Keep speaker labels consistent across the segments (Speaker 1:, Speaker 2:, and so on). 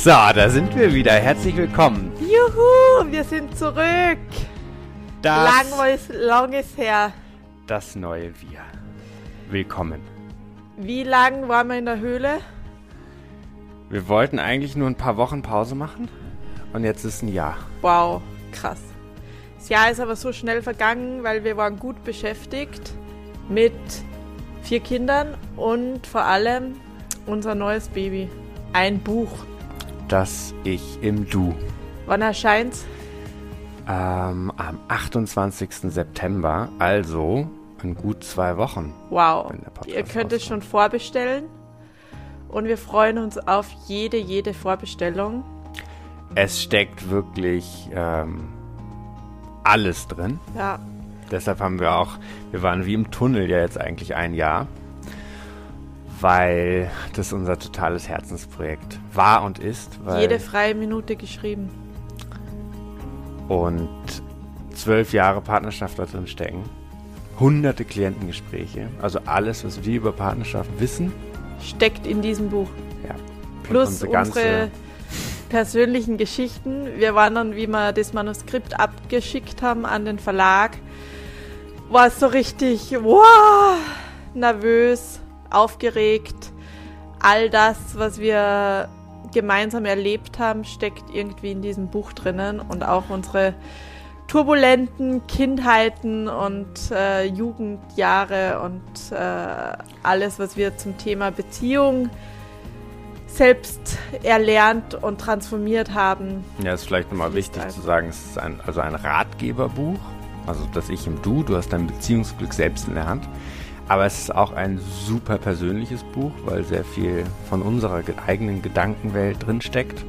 Speaker 1: So, da sind wir wieder. Herzlich willkommen.
Speaker 2: Juhu, wir sind zurück.
Speaker 1: Das,
Speaker 2: lang, ist, lang ist her.
Speaker 1: das neue Wir. Willkommen.
Speaker 2: Wie lang waren wir in der Höhle?
Speaker 1: Wir wollten eigentlich nur ein paar Wochen Pause machen und jetzt ist ein Jahr.
Speaker 2: Wow, krass. Das Jahr ist aber so schnell vergangen, weil wir waren gut beschäftigt mit vier Kindern und vor allem unser neues Baby. Ein Buch.
Speaker 1: Das Ich im Du.
Speaker 2: Wann erscheint's?
Speaker 1: Ähm, am 28. September, also in gut zwei Wochen.
Speaker 2: Wow. Ihr könnt es schon vorbestellen. Und wir freuen uns auf jede, jede Vorbestellung.
Speaker 1: Es steckt wirklich ähm, alles drin.
Speaker 2: Ja,
Speaker 1: Deshalb haben wir auch, wir waren wie im Tunnel ja jetzt eigentlich ein Jahr, weil das unser totales Herzensprojekt war und ist.
Speaker 2: Jede freie Minute geschrieben.
Speaker 1: und zwölf Jahre Partnerschaft da drin stecken. Hunderte Klientengespräche, also alles, was wir über Partnerschaft wissen.
Speaker 2: Steckt in diesem Buch.
Speaker 1: Ja.
Speaker 2: Plus
Speaker 1: unsere
Speaker 2: unsere, persönlichen Geschichten. Wir waren dann, wie wir das Manuskript abgeschickt haben an den Verlag, war es so richtig, wow, nervös, aufgeregt. All das, was wir gemeinsam erlebt haben, steckt irgendwie in diesem Buch drinnen und auch unsere turbulenten Kindheiten und äh, Jugendjahre und äh, alles, was wir zum Thema Beziehung selbst erlernt und transformiert haben.
Speaker 1: Ja, ist vielleicht nochmal wichtig zu sagen, es ist ein, also ein Ratgeberbuch. Also das Ich im Du, du hast dein Beziehungsglück selbst in der Hand. Aber es ist auch ein super persönliches Buch, weil sehr viel von unserer ge- eigenen Gedankenwelt drinsteckt.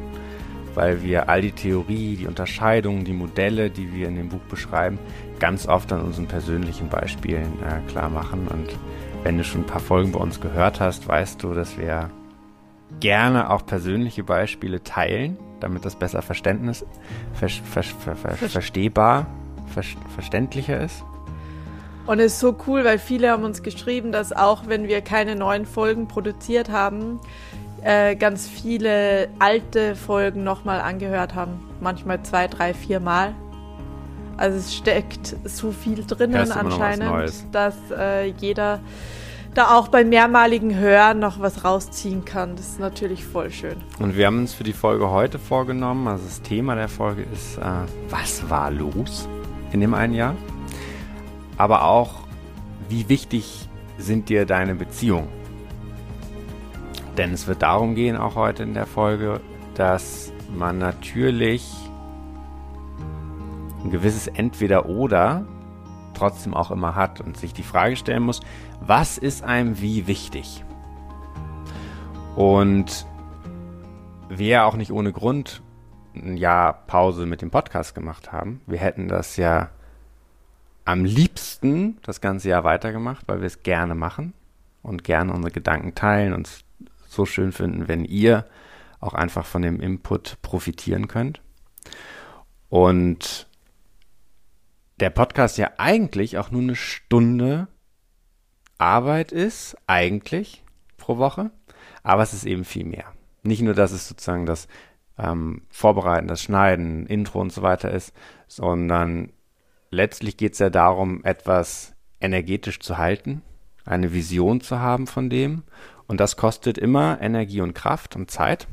Speaker 1: Weil wir all die Theorie, die Unterscheidungen, die Modelle, die wir in dem Buch beschreiben, ganz oft an unseren persönlichen Beispielen äh, klar machen. Und wenn du schon ein paar Folgen bei uns gehört hast, weißt du, dass wir gerne auch persönliche Beispiele teilen, damit das besser Verständnis, ver, ver, ver, ver,
Speaker 2: Ver-
Speaker 1: verstehbar, ver, verständlicher ist.
Speaker 2: Und es ist so cool, weil viele haben uns geschrieben, dass auch wenn wir keine neuen Folgen produziert haben, äh, ganz viele alte Folgen nochmal angehört haben. Manchmal zwei, drei, vier Mal. Also es steckt so viel drinnen anscheinend, dass äh, jeder da auch beim mehrmaligen Hören noch was rausziehen kann. Das ist natürlich voll schön.
Speaker 1: Und wir haben uns für die Folge heute vorgenommen, also das Thema der Folge ist, äh, was war los in dem einen Jahr? Aber auch, wie wichtig sind dir deine Beziehungen? Denn es wird darum gehen, auch heute in der Folge, dass man natürlich ein gewisses Entweder-Oder trotzdem auch immer hat und sich die Frage stellen muss, was ist einem wie wichtig? Und wir auch nicht ohne Grund ein Jahr Pause mit dem Podcast gemacht haben. Wir hätten das ja am liebsten das ganze Jahr weitergemacht, weil wir es gerne machen und gerne unsere Gedanken teilen und es so schön finden, wenn ihr auch einfach von dem Input profitieren könnt. Und der Podcast ja eigentlich auch nur eine Stunde Arbeit ist, eigentlich pro Woche, aber es ist eben viel mehr. Nicht nur, dass es sozusagen das ähm, Vorbereiten, das Schneiden, Intro und so weiter ist, sondern letztlich geht es ja darum, etwas energetisch zu halten, eine Vision zu haben von dem. Und das kostet immer Energie und Kraft und Zeit.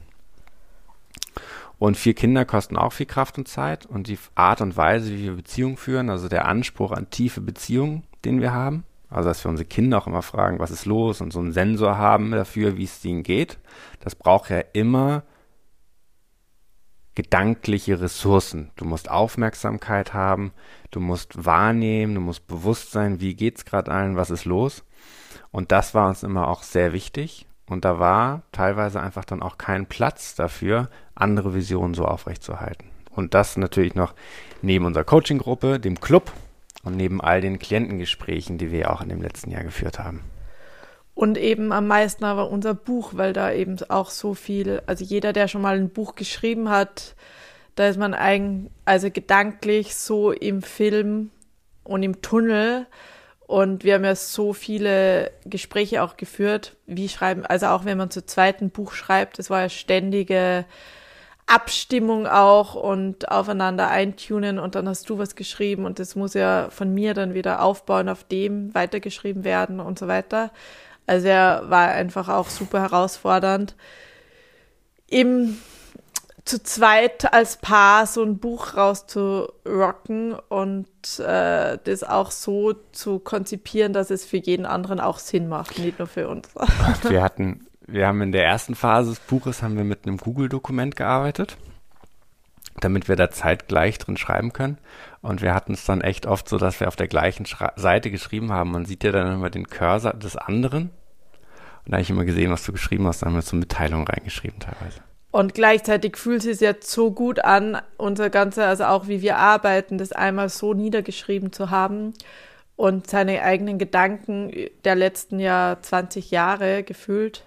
Speaker 1: Und vier Kinder kosten auch viel Kraft und Zeit. Und die Art und Weise, wie wir Beziehungen führen, also der Anspruch an tiefe Beziehungen, den wir haben, also dass wir unsere Kinder auch immer fragen, was ist los und so einen Sensor haben dafür, wie es ihnen geht, das braucht ja immer gedankliche Ressourcen. Du musst Aufmerksamkeit haben, du musst wahrnehmen, du musst bewusst sein, wie geht's gerade allen, was ist los. Und das war uns immer auch sehr wichtig. Und da war teilweise einfach dann auch kein Platz dafür, andere Visionen so aufrechtzuerhalten. Und das natürlich noch neben unserer Coaching-Gruppe, dem Club und neben all den Klientengesprächen, die wir auch in dem letzten Jahr geführt haben.
Speaker 2: Und eben am meisten aber unser Buch, weil da eben auch so viel, also jeder, der schon mal ein Buch geschrieben hat, da ist man eigen, also gedanklich so im Film und im Tunnel. Und wir haben ja so viele Gespräche auch geführt, wie schreiben, also auch wenn man zu zweiten Buch schreibt, es war ja ständige Abstimmung auch und aufeinander eintunen und dann hast du was geschrieben und das muss ja von mir dann wieder aufbauen, auf dem weitergeschrieben werden und so weiter. Also er war einfach auch super herausfordernd. Im zu zweit als Paar so ein Buch rauszurocken und äh, das auch so zu konzipieren, dass es für jeden anderen auch Sinn macht, nicht nur für uns.
Speaker 1: wir hatten, wir haben in der ersten Phase des Buches haben wir mit einem Google-Dokument gearbeitet, damit wir da zeitgleich drin schreiben können. Und wir hatten es dann echt oft so, dass wir auf der gleichen Schra Seite geschrieben haben. Man sieht ja dann immer den Cursor des anderen. Und da habe ich immer gesehen, was du geschrieben hast, dann haben wir so Mitteilungen reingeschrieben teilweise.
Speaker 2: Und gleichzeitig fühlt es sich jetzt so gut an, unser ganze, also auch wie wir arbeiten, das einmal so niedergeschrieben zu haben und seine eigenen Gedanken der letzten Jahr 20 Jahre gefühlt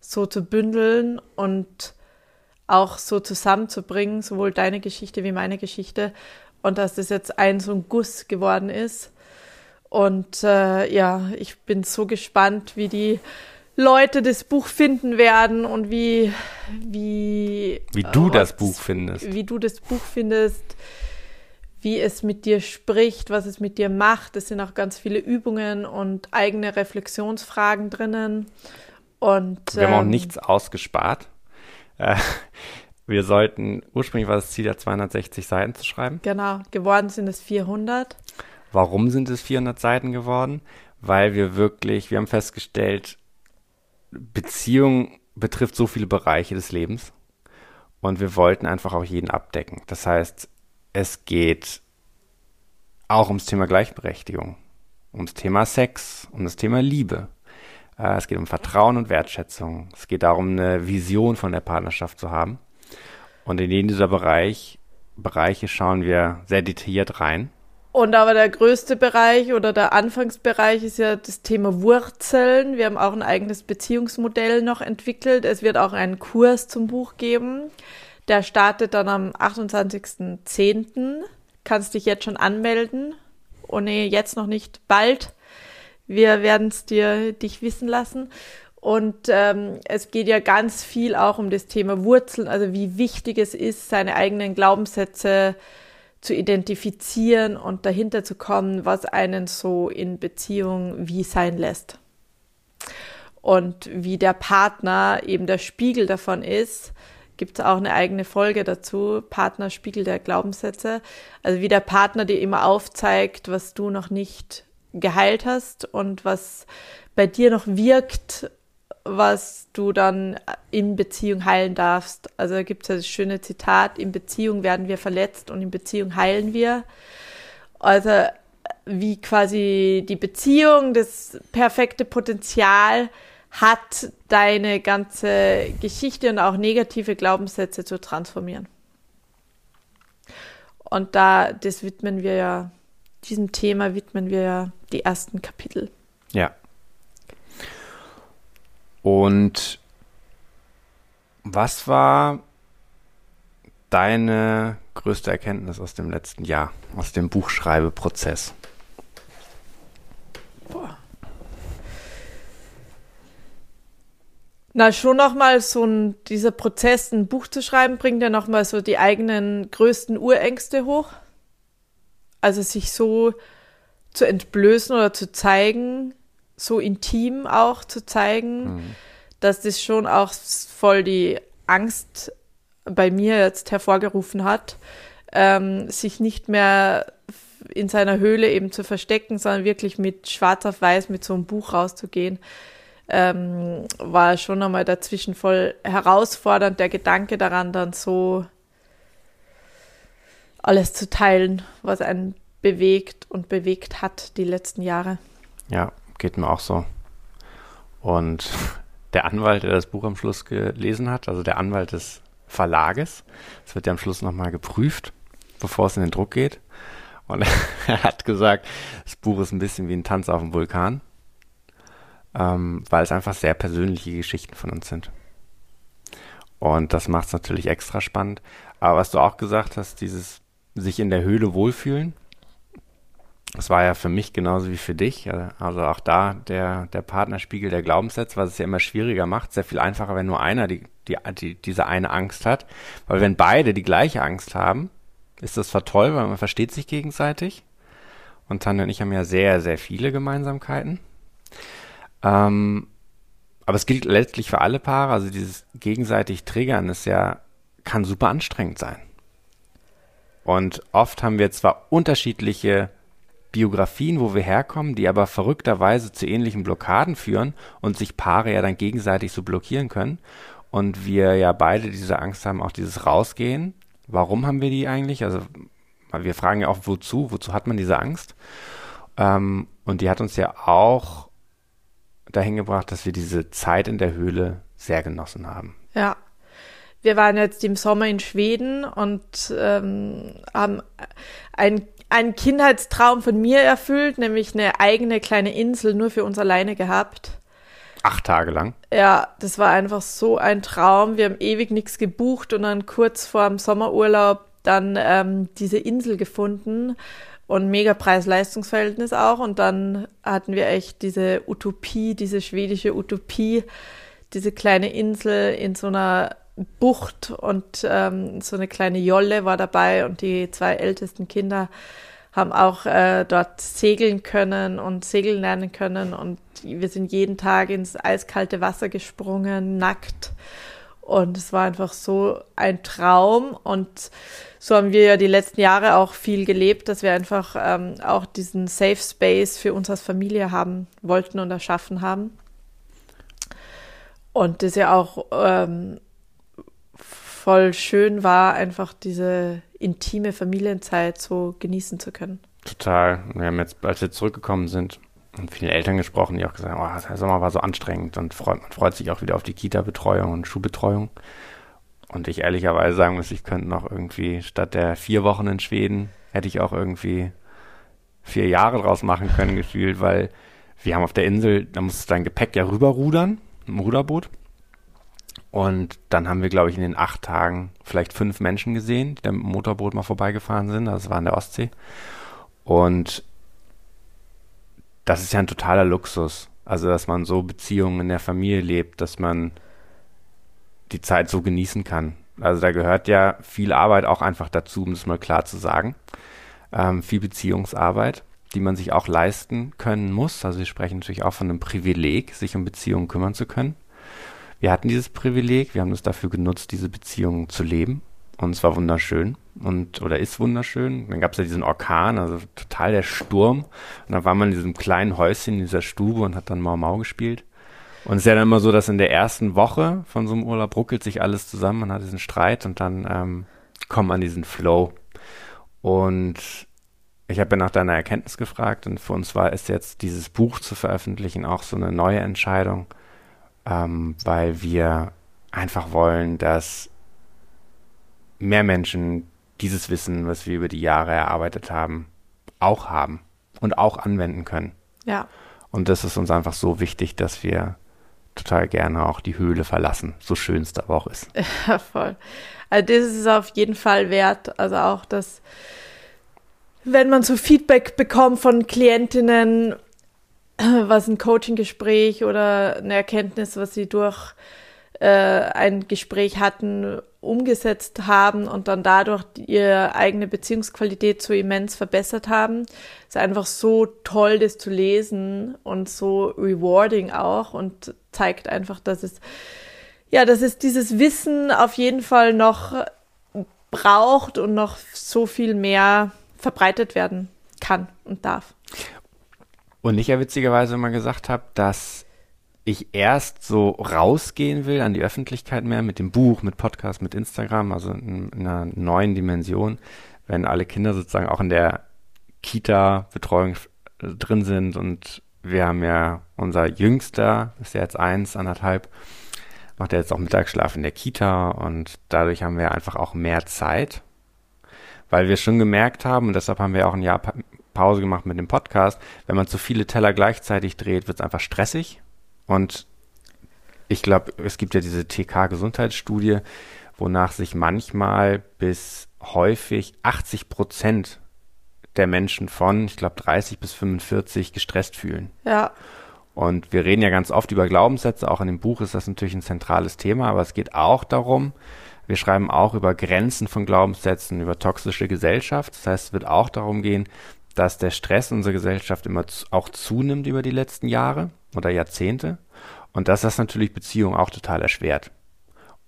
Speaker 2: so zu bündeln und auch so zusammenzubringen, sowohl deine Geschichte wie meine Geschichte. Und dass das jetzt ein so ein Guss geworden ist. Und äh, ja, ich bin so gespannt, wie die Leute das Buch finden werden und wie wie
Speaker 1: wie du äh, das Buch findest.
Speaker 2: Wie du das Buch findest, wie es mit dir spricht, was es mit dir macht. Es sind auch ganz viele Übungen und eigene Reflexionsfragen drinnen. Und
Speaker 1: wir ähm, haben auch ähm, nichts ausgespart. Äh, wir sollten ursprünglich war das Ziel ja 260 Seiten zu schreiben.
Speaker 2: Genau, geworden sind es 400.
Speaker 1: Warum sind es 400 Seiten geworden? Weil wir wirklich, wir haben festgestellt, Beziehung betrifft so viele Bereiche des Lebens und wir wollten einfach auch jeden abdecken. Das heißt, es geht auch ums Thema Gleichberechtigung, ums Thema Sex, um das Thema Liebe. Äh, es geht um Vertrauen und Wertschätzung. Es geht darum, eine Vision von der Partnerschaft zu haben. Und in jeden dieser Bereich, Bereiche schauen wir sehr detailliert rein.
Speaker 2: Und aber der größte Bereich oder der Anfangsbereich ist ja das Thema Wurzeln. Wir haben auch ein eigenes Beziehungsmodell noch entwickelt. Es wird auch einen Kurs zum Buch geben. Der startet dann am 28.10. Kannst dich jetzt schon anmelden. Oh nee, jetzt noch nicht, bald. Wir werden es dir dich wissen lassen. Und ähm, es geht ja ganz viel auch um das Thema Wurzeln, also wie wichtig es ist, seine eigenen Glaubenssätze zu identifizieren und dahinter zu kommen, was einen so in Beziehung wie sein lässt. Und wie der Partner eben der Spiegel davon ist, gibt es auch eine eigene Folge dazu, Partner Spiegel der Glaubenssätze. Also wie der Partner dir immer aufzeigt, was du noch nicht geheilt hast und was bei dir noch wirkt was du dann in Beziehung heilen darfst. Also da gibt es ja das schöne Zitat, in Beziehung werden wir verletzt und in Beziehung heilen wir. Also wie quasi die Beziehung das perfekte Potenzial hat, deine ganze Geschichte und auch negative Glaubenssätze zu transformieren. Und da, das widmen wir ja, diesem Thema widmen wir ja die ersten Kapitel.
Speaker 1: Ja, und was war deine größte Erkenntnis aus dem letzten Jahr, aus dem Buchschreibeprozess? Boah.
Speaker 2: Na, schon nochmal so ein, dieser Prozess, ein Buch zu schreiben, bringt ja nochmal so die eigenen größten Urängste hoch. Also sich so zu entblößen oder zu zeigen, so intim auch zu zeigen, mhm. dass das schon auch voll die Angst bei mir jetzt hervorgerufen hat, ähm, sich nicht mehr in seiner Höhle eben zu verstecken, sondern wirklich mit schwarz auf weiß mit so einem Buch rauszugehen, ähm, war schon einmal dazwischen voll herausfordernd, der Gedanke daran dann so alles zu teilen, was einen bewegt und bewegt hat die letzten Jahre.
Speaker 1: Ja, geht mir auch so. Und der Anwalt, der das Buch am Schluss gelesen hat, also der Anwalt des Verlages, das wird ja am Schluss nochmal geprüft, bevor es in den Druck geht. Und er hat gesagt, das Buch ist ein bisschen wie ein Tanz auf dem Vulkan, ähm, weil es einfach sehr persönliche Geschichten von uns sind. Und das macht es natürlich extra spannend. Aber was du auch gesagt hast, dieses sich in der Höhle wohlfühlen, Das war ja für mich genauso wie für dich. Also auch da der, der Partnerspiegel der Glaubenssätze, was es ja immer schwieriger macht. Sehr viel einfacher, wenn nur einer die, die, die, diese eine Angst hat. Weil wenn beide die gleiche Angst haben, ist das zwar toll, weil man versteht sich gegenseitig. Und Tanja und ich haben ja sehr, sehr viele Gemeinsamkeiten. Ähm, aber es gilt letztlich für alle Paare. Also dieses gegenseitig Triggern ist ja, kann super anstrengend sein. Und oft haben wir zwar unterschiedliche Biografien, wo wir herkommen, die aber verrückterweise zu ähnlichen Blockaden führen und sich Paare ja dann gegenseitig so blockieren können. Und wir ja beide diese Angst haben, auch dieses Rausgehen. Warum haben wir die eigentlich? Also wir fragen ja auch, wozu? Wozu hat man diese Angst? Ähm, und die hat uns ja auch dahin gebracht, dass wir diese Zeit in der Höhle sehr genossen haben.
Speaker 2: Ja. Wir waren jetzt im Sommer in Schweden und ähm, haben ein einen Kindheitstraum von mir erfüllt, nämlich eine eigene kleine Insel nur für uns alleine gehabt.
Speaker 1: Acht Tage lang?
Speaker 2: Ja, das war einfach so ein Traum. Wir haben ewig nichts gebucht und dann kurz vor dem Sommerurlaub dann ähm, diese Insel gefunden und mega Preis-Leistungs-Verhältnis auch. Und dann hatten wir echt diese Utopie, diese schwedische Utopie, diese kleine Insel in so einer Bucht und ähm, so eine kleine Jolle war dabei und die zwei ältesten Kinder haben auch äh, dort segeln können und segeln lernen können und wir sind jeden Tag ins eiskalte Wasser gesprungen, nackt und es war einfach so ein Traum und so haben wir ja die letzten Jahre auch viel gelebt, dass wir einfach ähm, auch diesen Safe Space für uns als Familie haben wollten und erschaffen haben. Und das ja auch ähm, voll schön war, einfach diese intime Familienzeit so genießen zu können.
Speaker 1: Total. Wir haben jetzt, als wir zurückgekommen sind, mit vielen Eltern gesprochen, die auch gesagt haben, oh, der Sommer war so anstrengend und freut, man freut sich auch wieder auf die Kita-Betreuung und Schulbetreuung. Und ich ehrlicherweise sagen muss, ich könnte noch irgendwie statt der vier Wochen in Schweden, hätte ich auch irgendwie vier Jahre draus machen können, gefühlt, weil wir haben auf der Insel, da musst du dein Gepäck ja rüberrudern, im Ruderboot. Und dann haben wir, glaube ich, in den acht Tagen vielleicht fünf Menschen gesehen, die da mit dem Motorboot mal vorbeigefahren sind. Das war in der Ostsee. Und das ist ja ein totaler Luxus. Also, dass man so Beziehungen in der Familie lebt, dass man die Zeit so genießen kann. Also, da gehört ja viel Arbeit auch einfach dazu, um es mal klar zu sagen. Ähm, viel Beziehungsarbeit, die man sich auch leisten können muss. Also, wir sprechen natürlich auch von einem Privileg, sich um Beziehungen kümmern zu können wir hatten dieses Privileg, wir haben es dafür genutzt, diese Beziehungen zu leben. Und es war wunderschön und oder ist wunderschön. Dann gab es ja diesen Orkan, also total der Sturm. Und dann war man in diesem kleinen Häuschen in dieser Stube und hat dann Mau Mau gespielt. Und es ist ja dann immer so, dass in der ersten Woche von so einem Urlaub ruckelt sich alles zusammen, man hat diesen Streit und dann ähm, kommt man diesen Flow. Und ich habe ja nach deiner Erkenntnis gefragt und für uns war es jetzt, dieses Buch zu veröffentlichen, auch so eine neue Entscheidung ähm, weil wir einfach wollen, dass mehr Menschen dieses Wissen, was wir über die Jahre erarbeitet haben, auch haben und auch anwenden können.
Speaker 2: Ja.
Speaker 1: Und das ist uns einfach so wichtig, dass wir total gerne auch die Höhle verlassen, so schön es da aber auch ist.
Speaker 2: Ja, voll. Also das ist auf jeden Fall wert. Also auch das, wenn man so Feedback bekommt von Klientinnen, was ein Coaching-Gespräch oder eine Erkenntnis, was sie durch äh, ein Gespräch hatten, umgesetzt haben und dann dadurch ihre eigene Beziehungsqualität so immens verbessert haben. Es ist einfach so toll, das zu lesen und so rewarding auch und zeigt einfach, dass es, ja, dass es dieses Wissen auf jeden Fall noch braucht und noch so viel mehr verbreitet werden kann und darf.
Speaker 1: Und ich ja witzigerweise immer gesagt habe, dass ich erst so rausgehen will an die Öffentlichkeit mehr mit dem Buch, mit Podcast, mit Instagram, also in, in einer neuen Dimension, wenn alle Kinder sozusagen auch in der Kita-Betreuung drin sind. Und wir haben ja unser Jüngster, ist ja jetzt eins, anderthalb, macht er jetzt auch Mittagsschlaf in der Kita. Und dadurch haben wir einfach auch mehr Zeit, weil wir schon gemerkt haben und deshalb haben wir auch ein Jahr Pause gemacht mit dem Podcast. Wenn man zu viele Teller gleichzeitig dreht, wird es einfach stressig. Und ich glaube, es gibt ja diese TK-Gesundheitsstudie, wonach sich manchmal bis häufig 80 Prozent der Menschen von, ich glaube, 30 bis 45 gestresst fühlen.
Speaker 2: Ja.
Speaker 1: Und wir reden ja ganz oft über Glaubenssätze, auch in dem Buch ist das natürlich ein zentrales Thema, aber es geht auch darum, wir schreiben auch über Grenzen von Glaubenssätzen, über toxische Gesellschaft. Das heißt, es wird auch darum gehen, dass der Stress in unserer Gesellschaft immer auch zunimmt über die letzten Jahre oder Jahrzehnte und dass das natürlich Beziehungen auch total erschwert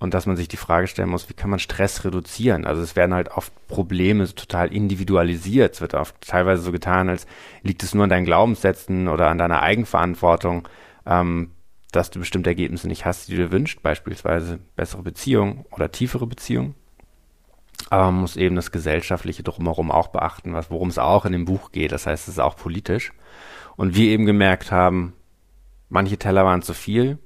Speaker 1: und dass man sich die Frage stellen muss, wie kann man Stress reduzieren? Also es werden halt oft Probleme total individualisiert. Es wird oft teilweise so getan, als liegt es nur an deinen Glaubenssätzen oder an deiner Eigenverantwortung, ähm, dass du bestimmte Ergebnisse nicht hast, die du dir wünschst, beispielsweise bessere Beziehungen oder tiefere Beziehungen. Aber man muss eben das Gesellschaftliche drumherum auch beachten, was, worum es auch in dem Buch geht. Das heißt, es ist auch politisch. Und wir eben gemerkt haben, manche Teller waren zu viel,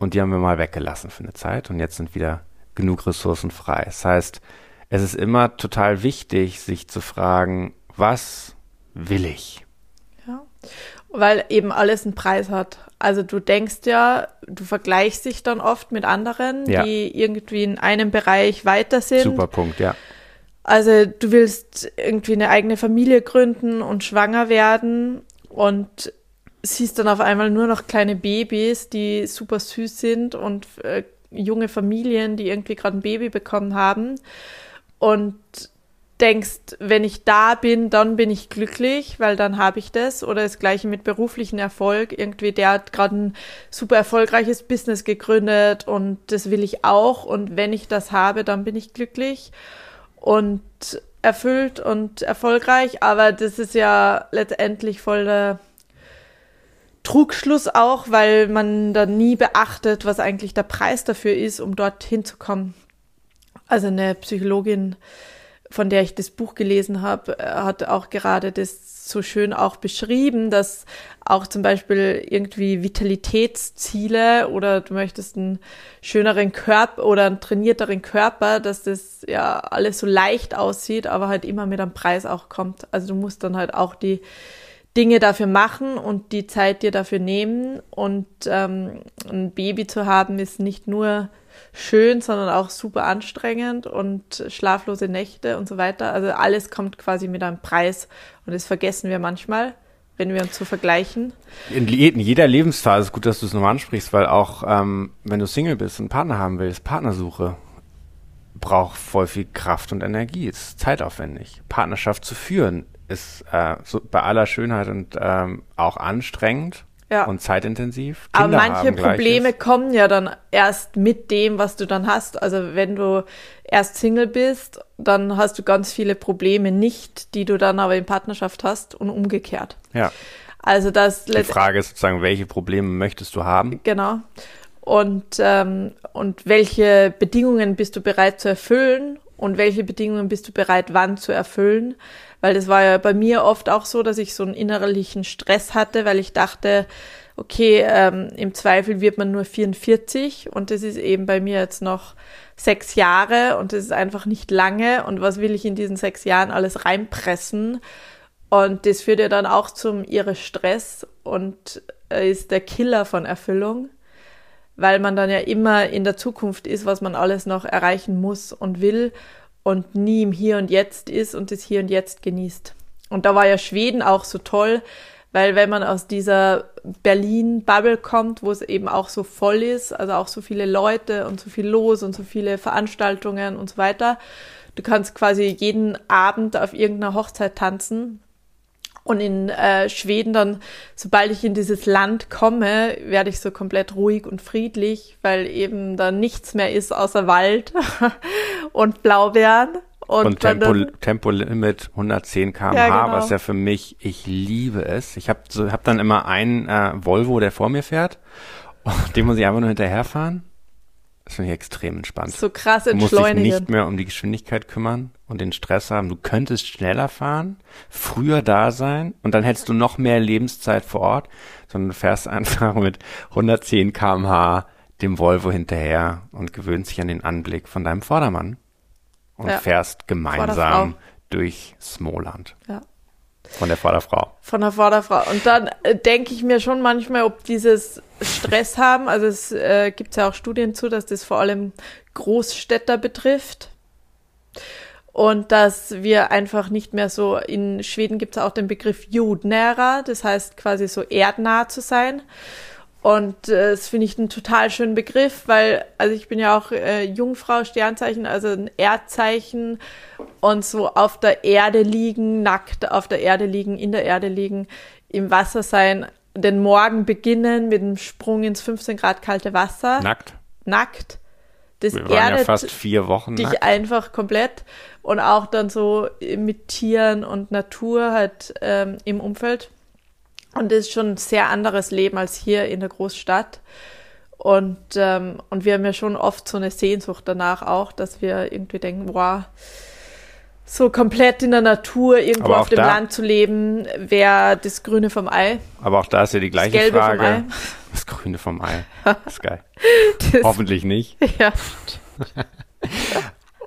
Speaker 1: und die haben wir mal weggelassen für eine Zeit und jetzt sind wieder genug Ressourcen frei. Das heißt, es ist immer total wichtig, sich zu fragen, was will ich?
Speaker 2: Ja, weil eben alles einen Preis hat. Also du denkst ja, du vergleichst dich dann oft mit anderen, ja. die irgendwie in einem Bereich weiter sind.
Speaker 1: Super Punkt, ja.
Speaker 2: Also du willst irgendwie eine eigene Familie gründen und schwanger werden und siehst dann auf einmal nur noch kleine Babys, die super süß sind und äh, junge Familien, die irgendwie gerade ein Baby bekommen haben und denkst, wenn ich da bin, dann bin ich glücklich, weil dann habe ich das. Oder das gleiche mit beruflichen Erfolg. Irgendwie, der hat gerade ein super erfolgreiches Business gegründet und das will ich auch. Und wenn ich das habe, dann bin ich glücklich und erfüllt und erfolgreich. Aber das ist ja letztendlich voll der Trugschluss auch, weil man dann nie beachtet, was eigentlich der Preis dafür ist, um dort hinzukommen. Also eine Psychologin, von der ich das Buch gelesen habe, äh, hat auch gerade das so schön auch beschrieben, dass auch zum Beispiel irgendwie Vitalitätsziele oder du möchtest einen schöneren Körper oder einen trainierteren Körper, dass das ja alles so leicht aussieht, aber halt immer mit einem Preis auch kommt. Also du musst dann halt auch die Dinge dafür machen und die Zeit dir dafür nehmen. Und ähm, ein Baby zu haben ist nicht nur schön, sondern auch super anstrengend und schlaflose Nächte und so weiter. Also alles kommt quasi mit einem Preis und das vergessen wir manchmal, wenn wir uns so vergleichen.
Speaker 1: In, jeder Lebensphase ist gut, dass du es nochmal ansprichst, weil auch ähm, wenn du Single bist und einen Partner haben willst, Partnersuche braucht voll viel Kraft und Energie, ist zeitaufwendig. Partnerschaft zu führen ist äh, so bei aller Schönheit und ähm, auch anstrengend ja. und zeitintensiv.
Speaker 2: Kinder Aber manche Probleme kommen ja dann erst mit dem, was du dann hast. Also wenn du erst Single bist, dann hast du ganz viele Probleme nicht, die du dann aber in Partnerschaft hast und umgekehrt.
Speaker 1: Ja.
Speaker 2: Also das
Speaker 1: Die Frage ist sozusagen, welche Probleme möchtest du haben?
Speaker 2: Genau. Und, ähm, und welche Bedingungen bist du bereit zu erfüllen und welche Bedingungen bist du bereit wann zu erfüllen? Weil das war ja bei mir oft auch so, dass ich so einen innerlichen Stress hatte, weil ich dachte, okay, ähm, im Zweifel wird man nur 44 und das ist eben bei mir jetzt noch sechs Jahre und das ist einfach nicht lange und was will ich in diesen sechs Jahren alles reinpressen? Und das führt ja dann auch zum ihre Stress und äh, ist der Killer von Erfüllung, weil man dann ja immer in der Zukunft ist, was man alles noch erreichen muss und will und nie im Hier und Jetzt ist und das Hier und Jetzt genießt. Und da war ja Schweden auch so toll, weil wenn man aus dieser Berlin-Bubble kommt, wo es eben auch so voll ist, also auch so viele Leute und so viel los und so viele Veranstaltungen und so weiter, du kannst quasi jeden Abend auf irgendeiner Hochzeit tanzen und in äh, Schweden dann, sobald ich in dieses Land komme, werde ich so komplett ruhig und friedlich, weil eben da nichts mehr ist außer Wald und Blaubeeren.
Speaker 1: Und, und Tempo, Tempolimit 110 km/h, ja, genau. was ja für mich, ich liebe es. Ich habe so, hab dann immer einen äh, Volvo, der vor mir fährt. Und den muss ich einfach nur hinterherfahren. Das finde ich extrem entspannt.
Speaker 2: So krass entschleunigen.
Speaker 1: Du musst dich nicht mehr um die Geschwindigkeit kümmern und den Stress haben. Du könntest schneller fahren, früher da sein und dann hättest du noch mehr Lebenszeit vor Ort, sondern du fährst einfach mit 110 kmh dem Volvo hinterher und gewöhnst dich an den Anblick von deinem Vordermann und ja. fährst gemeinsam durch Smoland.
Speaker 2: Ja.
Speaker 1: Von der Vorderfrau.
Speaker 2: Von der Vorderfrau. Und dann äh, denke ich mir schon manchmal, ob dieses Stress haben, also es äh, gibt ja auch Studien zu, dass das vor allem Großstädter betrifft. Und dass wir einfach nicht mehr so, in Schweden gibt es auch den Begriff Judnära, das heißt quasi so erdnah zu sein. Und äh, das finde ich einen total schönen Begriff, weil, also ich bin ja auch äh, Jungfrau, Sternzeichen, also ein Erdzeichen und so auf der Erde liegen, nackt auf der Erde liegen, in der Erde liegen, im Wasser sein, den Morgen beginnen mit einem Sprung ins 15 Grad kalte Wasser.
Speaker 1: Nackt.
Speaker 2: Nackt. Das
Speaker 1: Wir waren ja
Speaker 2: erdet
Speaker 1: fast vier Wochen
Speaker 2: dich
Speaker 1: nackt.
Speaker 2: einfach komplett und auch dann so mit Tieren und Natur halt ähm, im Umfeld. Und das ist schon ein sehr anderes Leben als hier in der Großstadt. Und, ähm, und wir haben ja schon oft so eine Sehnsucht danach auch, dass wir irgendwie denken, wow, so komplett in der Natur irgendwo auf dem
Speaker 1: da-
Speaker 2: Land zu leben, wäre das Grüne vom Ei.
Speaker 1: Aber auch da ist ja die gleiche
Speaker 2: Gelbe vom
Speaker 1: Frage.
Speaker 2: Ei.
Speaker 1: Das Grüne vom Ei. Das ist geil.
Speaker 2: Das,
Speaker 1: Hoffentlich nicht.
Speaker 2: ja,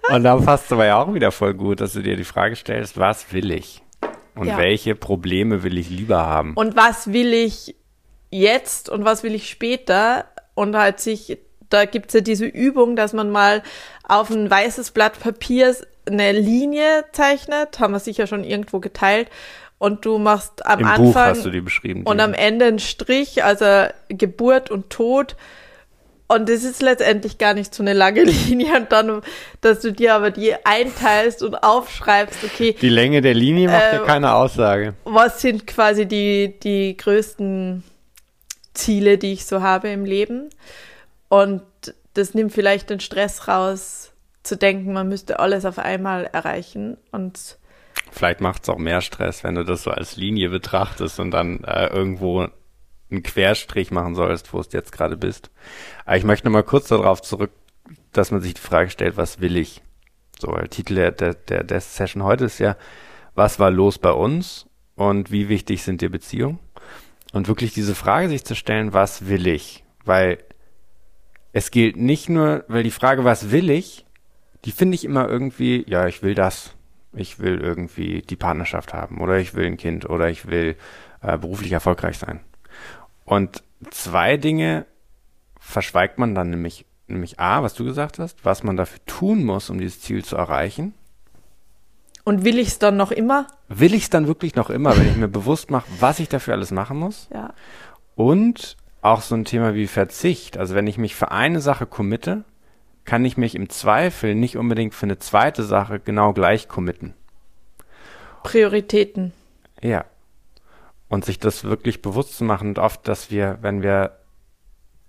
Speaker 1: Und da passt aber ja auch wieder voll gut, dass du dir die Frage stellst, was will ich? Und
Speaker 2: Ja.
Speaker 1: welche Probleme will ich lieber haben?
Speaker 2: und was will ich jetzt und was will ich später? Und halt sich, da gibt's ja diese Übung, dass man mal auf ein weißes Blatt Papier eine Linie zeichnet, haben wir sicher schon irgendwo geteilt. Und du machst am
Speaker 1: Im
Speaker 2: Anfang
Speaker 1: Buch hast du die beschrieben.
Speaker 2: und
Speaker 1: die-
Speaker 2: am Ende einen Strich, also Geburt und Tod. Und das ist letztendlich gar nicht so eine lange Linie. Und dann, dass du dir aber die einteilst und aufschreibst, okay,
Speaker 1: die Länge der Linie macht ja
Speaker 2: Äh,
Speaker 1: keine Aussage.
Speaker 2: was sind quasi die, die größten Ziele, die ich so habe im Leben. Und das nimmt vielleicht den Stress raus, zu denken, man müsste alles auf einmal erreichen. Und
Speaker 1: Vielleicht macht es auch mehr Stress, wenn du das so als Linie betrachtest und dann äh, irgendwo einen Querstrich machen sollst, wo du jetzt gerade bist. Aber ich möchte noch mal kurz darauf zurück, dass man sich die Frage stellt, was will ich? So, der Titel der, der, der, der Session heute ist ja, was war los bei uns und wie wichtig sind dir Beziehungen? Und wirklich diese Frage sich zu stellen, was will ich? Weil es gilt nicht nur, weil die Frage, was will ich, die finde ich immer irgendwie, ja, ich will das. Ich will irgendwie die Partnerschaft haben oder ich will ein Kind oder ich will äh, beruflich erfolgreich sein. Und zwei Dinge verschweigt man dann nämlich, nämlich A, was du gesagt hast, was man dafür tun muss, um dieses Ziel zu erreichen.
Speaker 2: Und will ich es dann noch immer?
Speaker 1: Will ich es dann wirklich noch immer, wenn ich mir bewusst mache, was ich dafür alles machen muss?
Speaker 2: Ja.
Speaker 1: Und auch so ein Thema wie Verzicht. Also wenn ich mich für eine Sache committe, kann ich mich im Zweifel nicht unbedingt für eine zweite Sache genau gleich committen.
Speaker 2: Prioritäten.
Speaker 1: Ja. Und sich das wirklich bewusst zu machen und oft, dass wir, wenn wir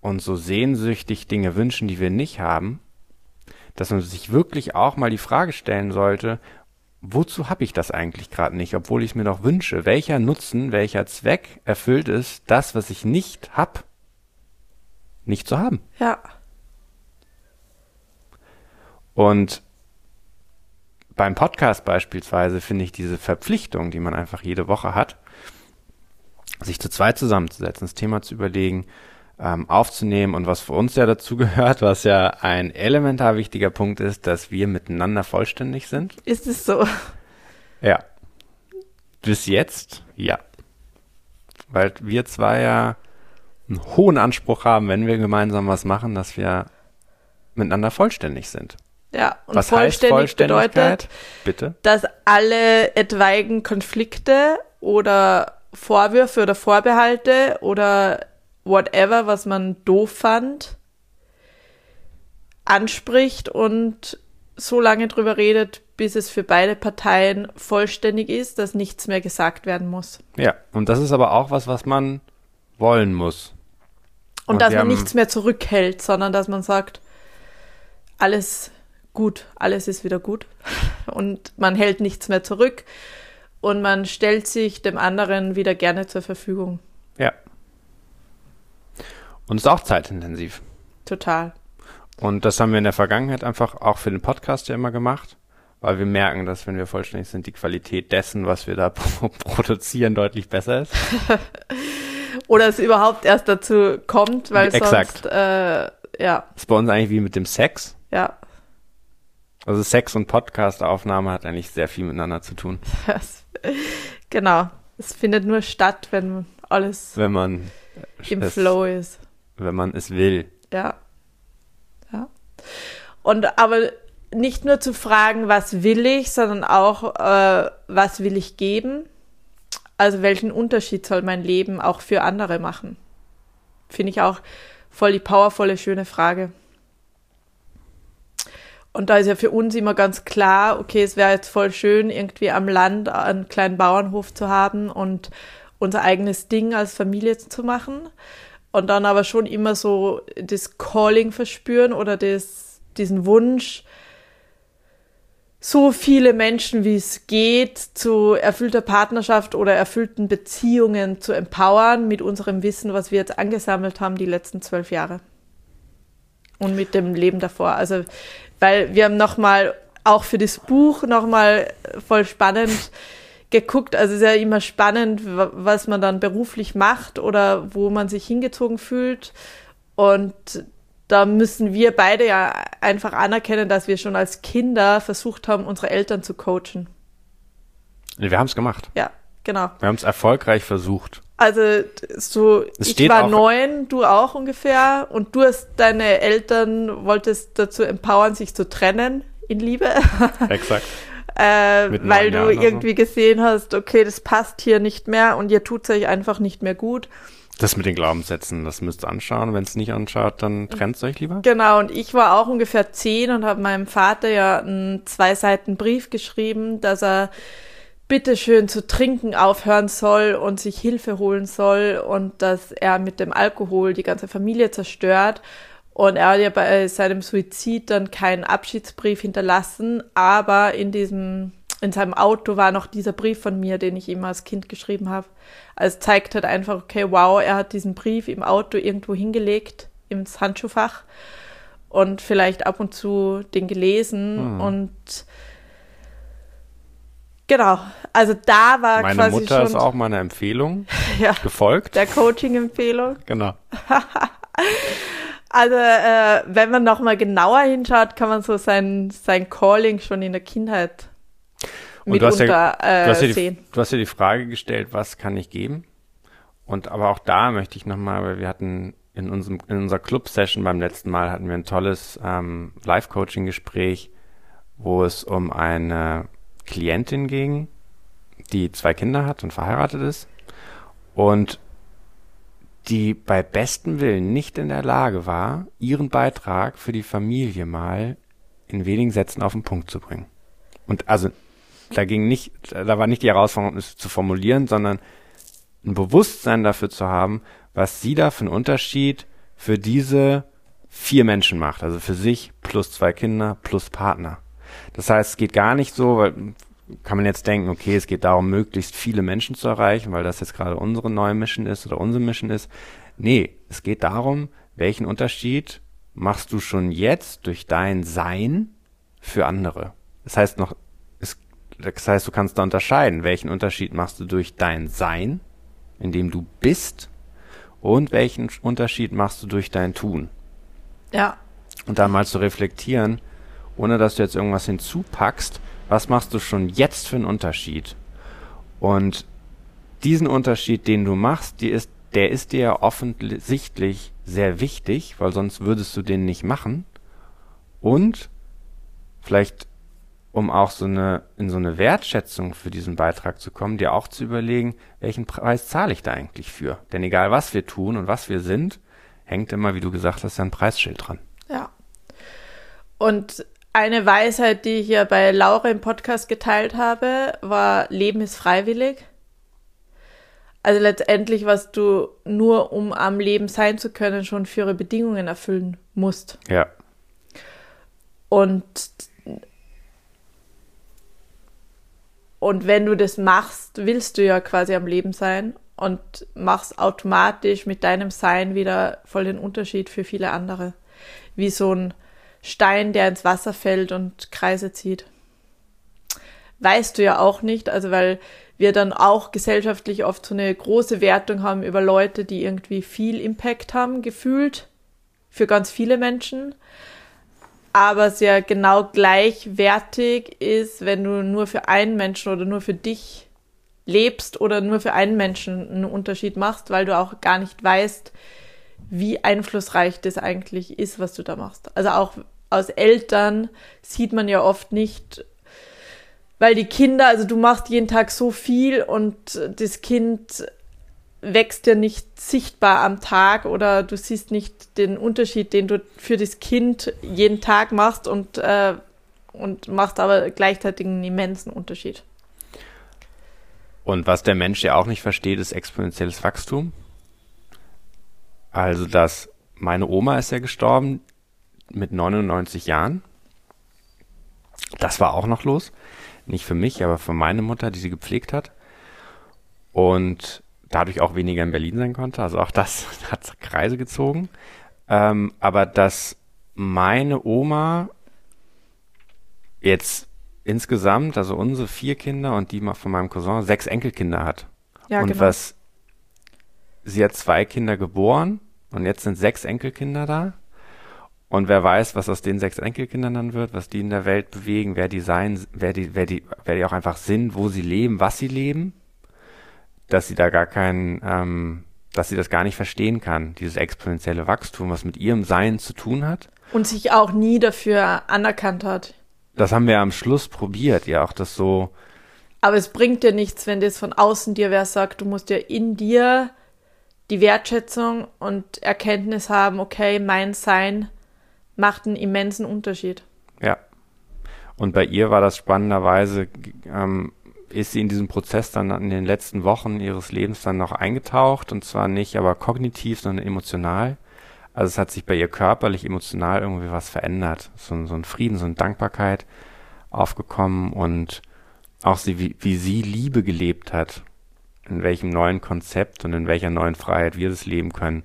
Speaker 1: uns so sehnsüchtig Dinge wünschen, die wir nicht haben, dass man sich wirklich auch mal die Frage stellen sollte, wozu habe ich das eigentlich gerade nicht, obwohl ich es mir noch wünsche? Welcher Nutzen, welcher Zweck erfüllt es, das, was ich nicht hab, nicht zu haben?
Speaker 2: Ja.
Speaker 1: Und beim Podcast beispielsweise finde ich diese Verpflichtung, die man einfach jede Woche hat, sich zu zweit zusammenzusetzen, das Thema zu überlegen, ähm, aufzunehmen und was für uns ja dazu gehört, was ja ein elementar wichtiger Punkt ist, dass wir miteinander vollständig sind.
Speaker 2: Ist es so?
Speaker 1: Ja. Bis jetzt, ja. Weil wir zwei ja einen hohen Anspruch haben, wenn wir gemeinsam was machen, dass wir miteinander vollständig sind.
Speaker 2: Ja. Und
Speaker 1: was heißt
Speaker 2: vollständig
Speaker 1: Vollständigkeit?
Speaker 2: bedeutet,
Speaker 1: Bitte?
Speaker 2: dass alle etwaigen Konflikte oder Vorwürfe oder Vorbehalte oder whatever, was man doof fand, anspricht und so lange drüber redet, bis es für beide Parteien vollständig ist, dass nichts mehr gesagt werden muss.
Speaker 1: Ja, und das ist aber auch was, was man wollen muss.
Speaker 2: Und,
Speaker 1: Und
Speaker 2: dass man
Speaker 1: haben-
Speaker 2: nichts mehr zurückhält, sondern dass man sagt, alles gut, alles ist wieder gut. Und man hält nichts mehr zurück und man stellt sich dem anderen wieder gerne zur Verfügung.
Speaker 1: Ja. Und ist auch zeitintensiv.
Speaker 2: Total.
Speaker 1: Und das haben wir in der Vergangenheit einfach auch für den Podcast ja immer gemacht, weil wir merken, dass wenn wir vollständig sind, die Qualität dessen, was wir da pro produzieren, deutlich besser ist.
Speaker 2: Oder es überhaupt erst dazu kommt, weil
Speaker 1: Exakt.
Speaker 2: sonst, äh, ja,
Speaker 1: Das ist bei uns eigentlich wie mit dem Sex.
Speaker 2: ja,
Speaker 1: Also Sex und Podcast-Aufnahme hat eigentlich sehr viel miteinander zu tun,
Speaker 2: das, genau. Es findet nur statt, wenn alles
Speaker 1: wenn man
Speaker 2: im
Speaker 1: es,
Speaker 2: Flow ist.
Speaker 1: wenn man es will.
Speaker 2: Ja. Ja. Und aber nicht nur zu fragen, was will ich, sondern auch, äh, was will ich geben? Also welchen Unterschied soll mein Leben auch für andere machen? Finde ich auch voll die powervolle, schöne Frage. Und da ist ja für uns immer ganz klar, okay, es wäre jetzt voll schön, irgendwie am Land einen kleinen Bauernhof zu haben und unser eigenes Ding als Familie zu machen. Und dann aber schon immer so das Calling verspüren oder das, diesen Wunsch, so viele Menschen, wie es geht, zu erfüllter Partnerschaft oder erfüllten Beziehungen zu empowern mit unserem Wissen, was wir jetzt angesammelt haben die letzten zwölf Jahre. Und mit dem Leben davor. Also, weil wir haben nochmal, auch für das Buch nochmal voll spannend geguckt. Also es ist ja immer spannend, was man dann beruflich macht oder wo man sich hingezogen fühlt. Und da müssen wir beide ja einfach anerkennen, dass wir schon als Kinder versucht haben, unsere Eltern zu coachen.
Speaker 1: Wir haben es gemacht.
Speaker 2: Ja, genau.
Speaker 1: Wir haben es erfolgreich versucht.
Speaker 2: Also so,
Speaker 1: Es
Speaker 2: ich war neun, du auch ungefähr, und du hast deine Eltern wolltest dazu empowern, sich zu trennen in Liebe,
Speaker 1: Exakt.
Speaker 2: äh, weil du
Speaker 1: Jahren oder so.
Speaker 2: irgendwie gesehen hast, okay, das passt hier nicht mehr und ihr tut euch einfach nicht mehr gut.
Speaker 1: Das mit den Glaubenssätzen, das müsst ihr anschauen. Wenn es nicht anschaut, dann trennt euch lieber.
Speaker 2: Genau, und ich war auch ungefähr zehn und habe meinem Vater ja einen zwei Seiten Brief geschrieben, dass er bitteschön zu trinken aufhören soll und sich Hilfe holen soll und dass er mit dem Alkohol die ganze Familie zerstört. Und er hat ja bei seinem Suizid dann keinen Abschiedsbrief hinterlassen, aber in diesem, in seinem Auto war noch dieser Brief von mir, den ich ihm als Kind geschrieben habe. Also es zeigt halt einfach, okay, wow, er hat diesen Brief im Auto irgendwo hingelegt, ins Handschuhfach und vielleicht ab und zu den gelesen
Speaker 1: Hm.
Speaker 2: und genau, also da war
Speaker 1: Meine
Speaker 2: quasi
Speaker 1: Mutter
Speaker 2: schon
Speaker 1: ist auch meiner Empfehlung
Speaker 2: ja,
Speaker 1: gefolgt.
Speaker 2: der Coaching-Empfehlung.
Speaker 1: Genau.
Speaker 2: Also äh, wenn man nochmal genauer hinschaut, kann man so sein, sein Calling schon in der Kindheit
Speaker 1: Und du hast ja-
Speaker 2: mitunter
Speaker 1: Du hast,
Speaker 2: äh,
Speaker 1: ja
Speaker 2: sehen.
Speaker 1: die, du hast ja die Frage gestellt, was kann ich geben? Und aber auch da möchte ich nochmal, weil wir hatten in unserem in unserer Club-Session beim letzten Mal hatten wir ein tolles ähm, Live-Coaching-Gespräch, wo es um eine Klientin ging, die zwei Kinder hat und verheiratet ist und die bei bestem Willen nicht in der Lage war, ihren Beitrag für die Familie mal in wenigen Sätzen auf den Punkt zu bringen. Und also da ging nicht, da war nicht die Herausforderung, es zu formulieren, sondern ein Bewusstsein dafür zu haben, was sie da für einen Unterschied für diese vier Menschen macht. Also für sich plus zwei Kinder plus Partner. Das heißt, es geht gar nicht so, weil kann man jetzt denken, okay, es geht darum, möglichst viele Menschen zu erreichen, weil das jetzt gerade unsere neue Mission ist oder unsere Mission ist. Nee, es geht darum, welchen Unterschied machst du schon jetzt durch dein Sein für andere. Das heißt noch, es, das heißt, du kannst da unterscheiden, welchen Unterschied machst du durch dein Sein, in dem du bist, und welchen Unterschied machst du durch dein Tun.
Speaker 2: Ja,
Speaker 1: Und dann mal zu reflektieren, ohne dass du jetzt irgendwas hinzupackst, was machst du schon jetzt für einen Unterschied? Und diesen Unterschied, den du machst, ist, der ist dir ja offensichtlich sehr wichtig, weil sonst würdest du den nicht machen. Und vielleicht, um auch so eine, in so eine Wertschätzung für diesen Beitrag zu kommen, dir auch zu überlegen, welchen Preis zahle ich da eigentlich für? Denn egal was wir tun und was wir sind, hängt immer, wie du gesagt hast, ein Preisschild dran.
Speaker 2: ja. Und eine Weisheit, die ich ja bei Laura im Podcast geteilt habe, war Leben ist freiwillig. Also letztendlich, was du nur um am Leben sein zu können, schon für ihre Bedingungen erfüllen musst.
Speaker 1: Ja.
Speaker 2: Und, und wenn du das machst, willst du ja quasi am Leben sein und machst automatisch mit deinem Sein wieder voll den Unterschied für viele andere. Wie so ein Stein, der ins Wasser fällt und Kreise zieht. Weißt du ja auch nicht, also weil wir dann auch gesellschaftlich oft so eine große Wertung haben über Leute, die irgendwie viel Impact haben, gefühlt, für ganz viele Menschen aber es ja genau gleichwertig ist, wenn du nur für einen Menschen oder nur für dich lebst oder nur für einen Menschen einen Unterschied machst, weil du auch gar nicht weißt, wie einflussreich das eigentlich ist, was du da machst. Also auch als Eltern sieht man ja oft nicht, weil die Kinder, also du machst jeden Tag so viel und das Kind wächst ja nicht sichtbar am Tag oder du siehst nicht den Unterschied, den du für das Kind jeden Tag machst und, äh, und machst aber gleichzeitig einen immensen Unterschied.
Speaker 1: Und was der Mensch ja auch nicht versteht, ist exponentielles Wachstum. Also, dass meine Oma ist ja gestorben mit 99 Jahren. Das war auch noch los. Nicht für mich, aber für meine Mutter, die sie gepflegt hat. Und dadurch auch weniger in Berlin sein konnte. Also auch das hat Kreise gezogen. Ähm, aber dass meine Oma jetzt insgesamt, also unsere vier Kinder und die von meinem Cousin, sechs Enkelkinder hat. Ja, und genau. was, sie hat zwei Kinder geboren und jetzt sind sechs Enkelkinder da. Und wer weiß, was aus den sechs Enkelkindern dann wird, was die in der Welt bewegen, wer die sein, wer die, wer die, wer die auch einfach sind, wo sie leben, was sie leben dass sie da gar keinen, ähm, dass sie das gar nicht verstehen kann, dieses exponentielle Wachstum, was mit ihrem Sein zu tun hat.
Speaker 2: Und sich auch nie dafür anerkannt hat.
Speaker 1: Das haben wir am Schluss probiert, ja, auch das so.
Speaker 2: Aber es bringt dir nichts, wenn das von außen dir wer sagt, du musst ja in dir die Wertschätzung und Erkenntnis haben, okay, mein Sein macht einen immensen Unterschied.
Speaker 1: Ja. Und bei ihr war das spannenderweise ähm, ist sie in diesem Prozess dann in den letzten Wochen ihres Lebens dann noch eingetaucht und zwar nicht aber kognitiv, sondern emotional. Also es hat sich bei ihr körperlich, emotional irgendwie was verändert. So, so ein Frieden, so eine Dankbarkeit aufgekommen und auch sie, wie, wie sie Liebe gelebt hat, in welchem neuen Konzept und in welcher neuen Freiheit wir das leben können,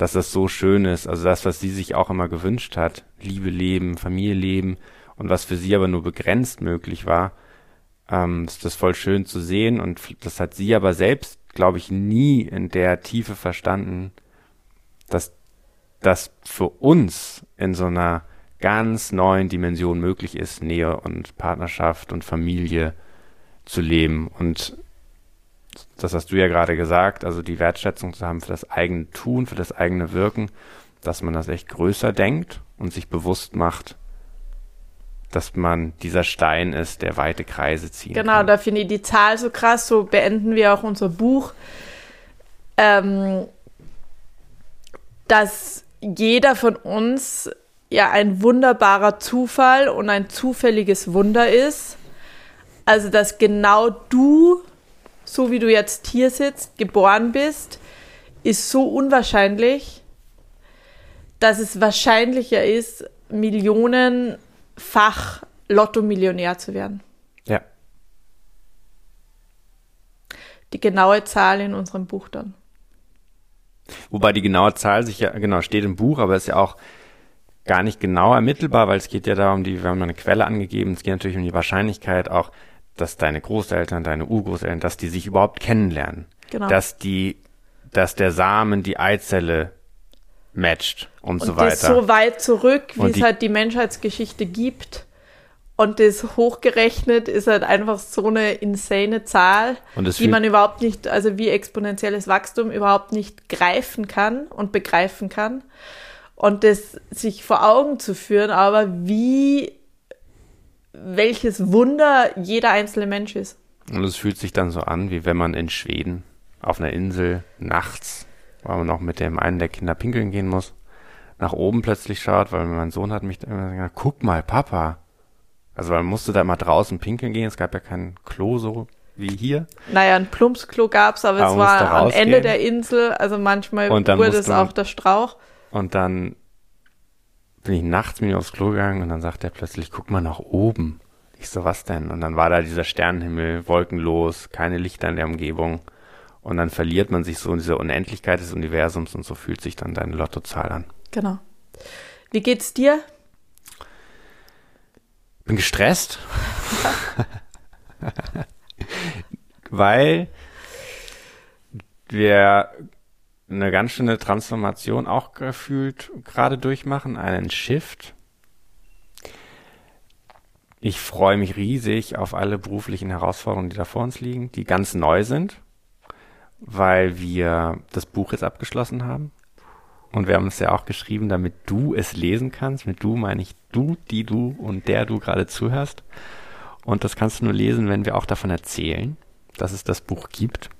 Speaker 1: dass das so schön ist. Also das, was sie sich auch immer gewünscht hat, Liebe leben, Familie leben und was für sie aber nur begrenzt möglich war, ähm, ist das voll schön zu sehen und das hat sie aber selbst, glaube ich, nie in der Tiefe verstanden, dass das für uns in so einer ganz neuen Dimension möglich ist, Nähe und Partnerschaft und Familie zu leben. Und das hast du ja gerade gesagt, also die Wertschätzung zu haben für das eigene Tun, für das eigene Wirken, dass man das echt größer denkt und sich bewusst macht, dass man dieser Stein ist, der weite Kreise zieht.
Speaker 2: Genau, kann. da finde ich die Zahl so krass. So beenden wir auch unser Buch, ähm, dass jeder von uns ja ein wunderbarer Zufall und ein zufälliges Wunder ist. Also, dass genau du, so wie du jetzt hier sitzt, geboren bist, ist so unwahrscheinlich, dass es wahrscheinlicher ist, Millionen Fach Lotto-Millionär zu werden.
Speaker 1: Ja.
Speaker 2: Die genaue Zahl in unserem Buch dann.
Speaker 1: Wobei die genaue Zahl sich ja, genau, steht im Buch, aber ist ja auch gar nicht genau ermittelbar, weil es geht ja darum, die, wir haben eine Quelle angegeben, es geht natürlich um die Wahrscheinlichkeit auch, dass deine Großeltern, deine Urgroßeltern, dass die sich überhaupt kennenlernen. Genau. Dass die, dass der Samen die Eizelle matcht und, und so weiter. Das
Speaker 2: so weit zurück, wie es halt die Menschheitsgeschichte gibt. Und das hochgerechnet ist halt einfach so eine insane Zahl, die man überhaupt nicht, also wie exponentielles Wachstum überhaupt nicht greifen kann und begreifen kann. Und das sich vor Augen zu führen, aber wie, welches Wunder jeder einzelne Mensch ist.
Speaker 1: Und es fühlt sich dann so an, wie wenn man in Schweden auf einer Insel nachts weil man noch mit dem einen der Kinder pinkeln gehen muss, nach oben plötzlich schaut, weil mein Sohn hat mich immer gesagt, guck mal, Papa. Also man musste da mal draußen pinkeln gehen, es gab ja kein Klo so wie hier.
Speaker 2: Naja, ein Plumpsklo gab's, aber, aber es war am Ende der Insel, also manchmal wurde es auch der Strauch.
Speaker 1: Und dann bin ich nachts mit ihm aufs Klo gegangen und dann sagt er plötzlich, guck mal nach oben. Ich so, was denn? Und dann war da dieser Sternenhimmel, wolkenlos, keine Lichter in der Umgebung. Und dann verliert man sich so in dieser Unendlichkeit des Universums und so fühlt sich dann deine Lottozahl an.
Speaker 2: Genau. Wie geht's dir?
Speaker 1: Bin gestresst. Weil wir eine ganz schöne Transformation auch gefühlt gerade durchmachen, einen Shift. Ich freue mich riesig auf alle beruflichen Herausforderungen, die da vor uns liegen, die ganz neu sind weil wir das Buch jetzt abgeschlossen haben Und wir haben es ja auch geschrieben, damit du es lesen kannst. Mit du meine ich du, die du und der du gerade zuhörst. Und das kannst du nur lesen, wenn wir auch davon erzählen, dass es das Buch gibt.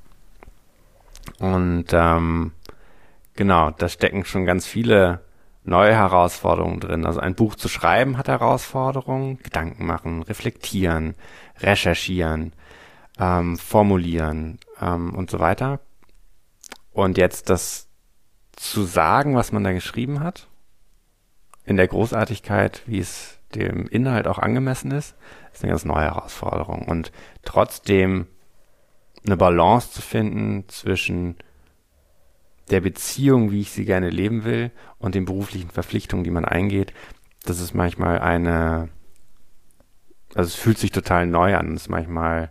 Speaker 1: Und ähm, genau, da stecken schon ganz viele neue Herausforderungen drin. Also ein Buch zu schreiben hat Herausforderungen, Gedanken machen, reflektieren, recherchieren, ähm, formulieren ähm, und so weiter. Und jetzt das zu sagen, was man da geschrieben hat, in der Großartigkeit, wie es dem Inhalt auch angemessen ist, ist eine ganz neue Herausforderung. Und trotzdem eine Balance zu finden zwischen der Beziehung, wie ich sie gerne leben will, und den beruflichen Verpflichtungen, die man eingeht, das ist manchmal eine, also es fühlt sich total neu an, es manchmal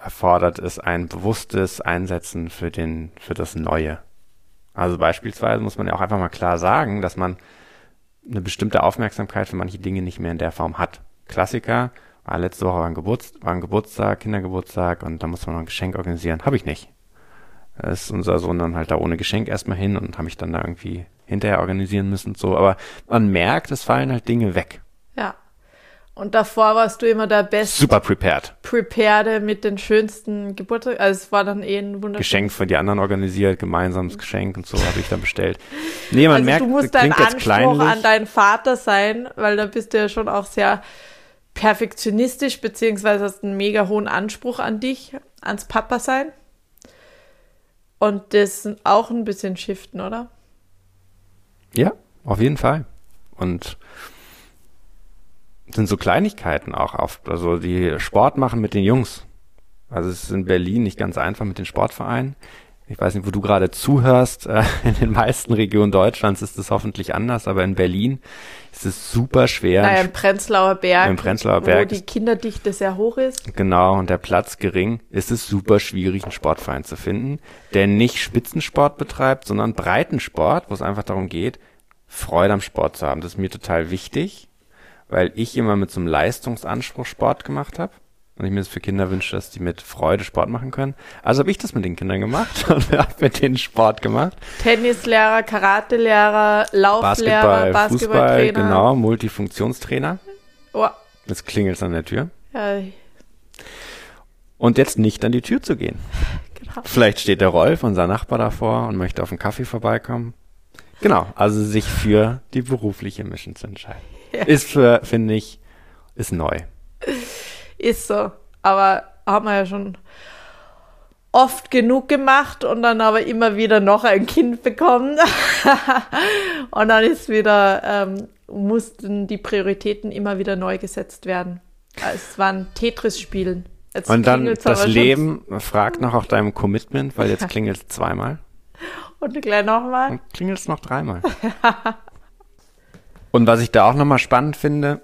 Speaker 1: erfordert es ein bewusstes Einsetzen für den, für das Neue. Also beispielsweise muss man ja auch einfach mal klar sagen, dass man eine bestimmte Aufmerksamkeit für manche Dinge nicht mehr in der Form hat. Klassiker, war letzte Woche war ein, Geburts war ein Geburtstag, Kindergeburtstag und da muss man noch ein Geschenk organisieren. Habe ich nicht. Da ist unser Sohn dann halt da ohne Geschenk erstmal hin und habe mich dann da irgendwie hinterher organisieren müssen und so. Aber man merkt, es fallen halt Dinge weg.
Speaker 2: Ja. Und davor warst du immer der beste.
Speaker 1: Super prepared.
Speaker 2: Prepared mit den schönsten Geburtstag. Also es war dann eh ein wunderschönes.
Speaker 1: Geschenk für die anderen organisiert, gemeinsames Geschenk und so habe ich dann bestellt. Nee, man
Speaker 2: also
Speaker 1: merkt,
Speaker 2: du musst dein Anspruch an deinen Vater sein, weil da bist du ja schon auch sehr perfektionistisch, beziehungsweise hast einen mega hohen Anspruch an dich, ans Papa sein. Und das auch ein bisschen shiften, oder?
Speaker 1: Ja, auf jeden Fall. Und sind so Kleinigkeiten auch oft. Also die Sport machen mit den Jungs. Also es ist in Berlin nicht ganz einfach mit den Sportvereinen. Ich weiß nicht, wo du gerade zuhörst. Äh, in den meisten Regionen Deutschlands ist es hoffentlich anders, aber in Berlin ist es super schwer.
Speaker 2: Naja, im Prenzlauer Berg,
Speaker 1: Im Prenzlauer Berg
Speaker 2: wo die Kinderdichte sehr hoch ist.
Speaker 1: Genau, und der Platz gering, ist es super schwierig, einen Sportverein zu finden, der nicht Spitzensport betreibt, sondern Breitensport, wo es einfach darum geht, Freude am Sport zu haben. Das ist mir total wichtig weil ich immer mit so einem Leistungsanspruch Sport gemacht habe. Und ich mir das für Kinder wünsche, dass die mit Freude Sport machen können. Also habe ich das mit den Kindern gemacht und habe mit denen Sport gemacht.
Speaker 2: Tennislehrer, Karatelehrer, Lauflehrer,
Speaker 1: Basketball, Fußball, genau, Multifunktionstrainer.
Speaker 2: Oh.
Speaker 1: Jetzt klingelt an der Tür.
Speaker 2: Ja.
Speaker 1: Und jetzt nicht an die Tür zu gehen. Genau. Vielleicht steht der Rolf, unser Nachbar, davor und möchte auf einen Kaffee vorbeikommen. Genau, also sich für die berufliche Mission zu entscheiden. Ja. Ist für, finde ich, ist neu.
Speaker 2: Ist so. Aber haben wir ja schon oft genug gemacht und dann aber immer wieder noch ein Kind bekommen. und dann ist wieder, ähm, mussten die Prioritäten immer wieder neu gesetzt werden. Es waren Tetris-Spielen.
Speaker 1: Und dann das Leben fragt nach auch deinem Commitment, weil jetzt klingelt es zweimal.
Speaker 2: Und gleich nochmal. Und
Speaker 1: klingelt es noch dreimal. Und was ich da auch nochmal spannend finde,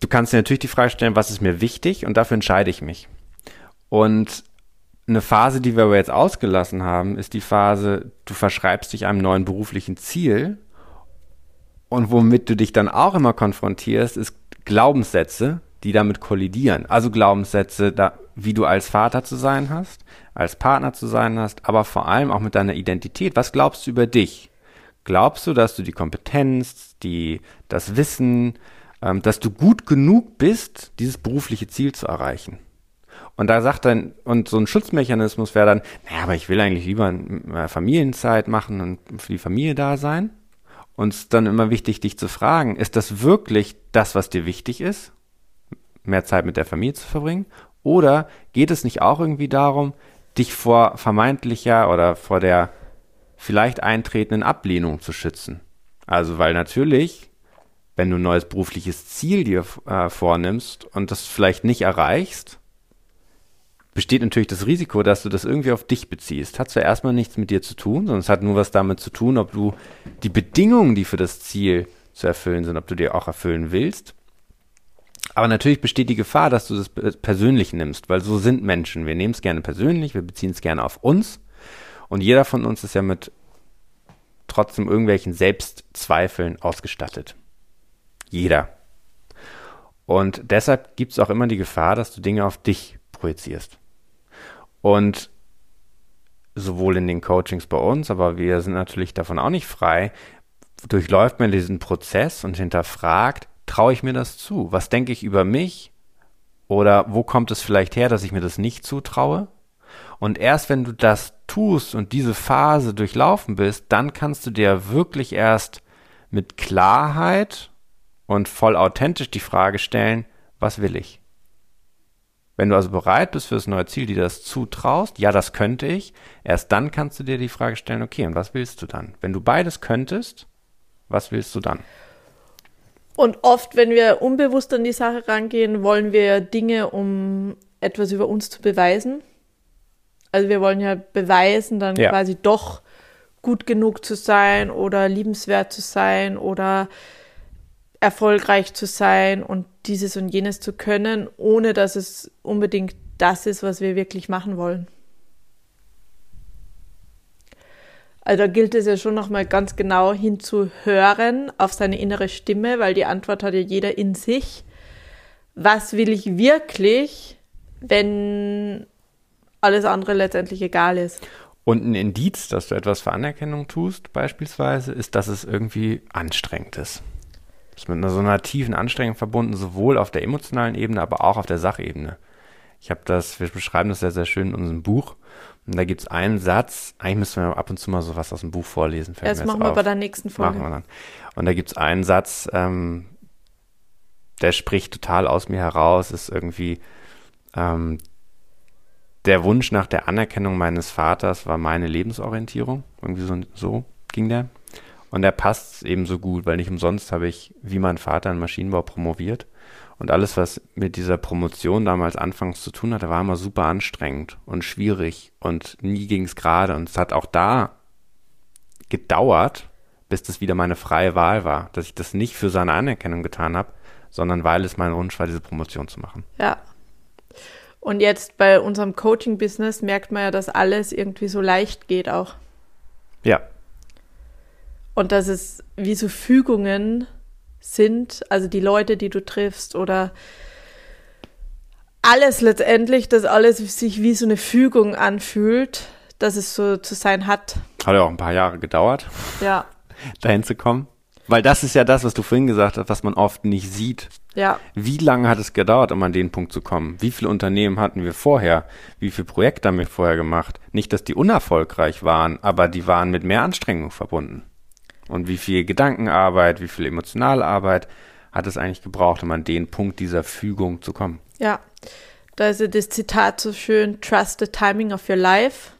Speaker 1: du kannst dir natürlich die Frage stellen, was ist mir wichtig und dafür entscheide ich mich. Und eine Phase, die wir aber jetzt ausgelassen haben, ist die Phase, du verschreibst dich einem neuen beruflichen Ziel und womit du dich dann auch immer konfrontierst, ist Glaubenssätze, die damit kollidieren. Also Glaubenssätze, da, wie du als Vater zu sein hast, als Partner zu sein hast, aber vor allem auch mit deiner Identität. Was glaubst du über dich? Glaubst du, dass du die Kompetenz, die, das Wissen, ähm, dass du gut genug bist, dieses berufliche Ziel zu erreichen? Und da sagt dann, und so ein Schutzmechanismus wäre dann, naja, aber ich will eigentlich lieber äh, Familienzeit machen und für die Familie da sein. Und es ist dann immer wichtig, dich zu fragen, ist das wirklich das, was dir wichtig ist? Mehr Zeit mit der Familie zu verbringen? Oder geht es nicht auch irgendwie darum, dich vor vermeintlicher oder vor der vielleicht eintretenden Ablehnung zu schützen. Also weil natürlich, wenn du ein neues berufliches Ziel dir äh, vornimmst und das vielleicht nicht erreichst, besteht natürlich das Risiko, dass du das irgendwie auf dich beziehst. Hat zwar erstmal nichts mit dir zu tun, sondern es hat nur was damit zu tun, ob du die Bedingungen, die für das Ziel zu erfüllen sind, ob du dir auch erfüllen willst. Aber natürlich besteht die Gefahr, dass du das persönlich nimmst, weil so sind Menschen. Wir nehmen es gerne persönlich, wir beziehen es gerne auf uns und jeder von uns ist ja mit trotzdem irgendwelchen Selbstzweifeln ausgestattet. Jeder. Und deshalb gibt es auch immer die Gefahr, dass du Dinge auf dich projizierst. Und sowohl in den Coachings bei uns, aber wir sind natürlich davon auch nicht frei, durchläuft man diesen Prozess und hinterfragt, traue ich mir das zu? Was denke ich über mich? Oder wo kommt es vielleicht her, dass ich mir das nicht zutraue? Und erst wenn du das tust und diese Phase durchlaufen bist, dann kannst du dir wirklich erst mit Klarheit und voll authentisch die Frage stellen, was will ich? Wenn du also bereit bist für das neue Ziel, dir das zutraust, ja, das könnte ich, erst dann kannst du dir die Frage stellen, okay, und was willst du dann? Wenn du beides könntest, was willst du dann?
Speaker 2: Und oft, wenn wir unbewusst an die Sache rangehen, wollen wir Dinge, um etwas über uns zu beweisen. Also wir wollen ja beweisen, dann ja. quasi doch gut genug zu sein oder liebenswert zu sein oder erfolgreich zu sein und dieses und jenes zu können, ohne dass es unbedingt das ist, was wir wirklich machen wollen. Also da gilt es ja schon nochmal ganz genau hinzuhören auf seine innere Stimme, weil die Antwort hat ja jeder in sich. Was will ich wirklich, wenn alles andere letztendlich egal ist?
Speaker 1: Und ein Indiz, dass du etwas für Anerkennung tust, beispielsweise, ist, dass es irgendwie anstrengend ist. Das ist mit so einer tiefen Anstrengung verbunden, sowohl auf der emotionalen Ebene, aber auch auf der Sachebene. Ich habe das, wir beschreiben das sehr, sehr schön in unserem Buch. Und da gibt es einen Satz, eigentlich müssen wir ab und zu mal so was aus dem Buch vorlesen.
Speaker 2: Das machen wir auf. bei der nächsten Folge. Machen wir dann.
Speaker 1: Und da gibt es einen Satz, ähm, der spricht total aus mir heraus, ist irgendwie ähm, der Wunsch nach der Anerkennung meines Vaters war meine Lebensorientierung. Irgendwie so, so ging der. Und der passt eben so gut, weil nicht umsonst habe ich, wie mein Vater, in Maschinenbau promoviert. Und alles, was mit dieser Promotion damals anfangs zu tun hatte, war immer super anstrengend und schwierig und nie ging es gerade. Und es hat auch da gedauert, bis das wieder meine freie Wahl war, dass ich das nicht für seine Anerkennung getan habe, sondern weil es mein Wunsch war, diese Promotion zu machen.
Speaker 2: Ja. Und jetzt bei unserem Coaching-Business merkt man ja, dass alles irgendwie so leicht geht auch.
Speaker 1: Ja,
Speaker 2: und dass es wie so Fügungen sind, also die Leute, die du triffst oder alles letztendlich, dass alles sich wie so eine Fügung anfühlt, dass es so zu sein hat.
Speaker 1: Hat ja auch ein paar Jahre gedauert,
Speaker 2: ja.
Speaker 1: dahin zu kommen. Weil das ist ja das, was du vorhin gesagt hast, was man oft nicht sieht.
Speaker 2: Ja.
Speaker 1: Wie lange hat es gedauert, um an den Punkt zu kommen? Wie viele Unternehmen hatten wir vorher? Wie viele Projekte haben wir vorher gemacht? Nicht, dass die unerfolgreich waren, aber die waren mit mehr Anstrengung verbunden. Und wie viel Gedankenarbeit, wie viel Emotionalarbeit hat es eigentlich gebraucht, um an den Punkt dieser Fügung zu kommen?
Speaker 2: Ja, da ist ja das Zitat so schön, trust the timing of your life.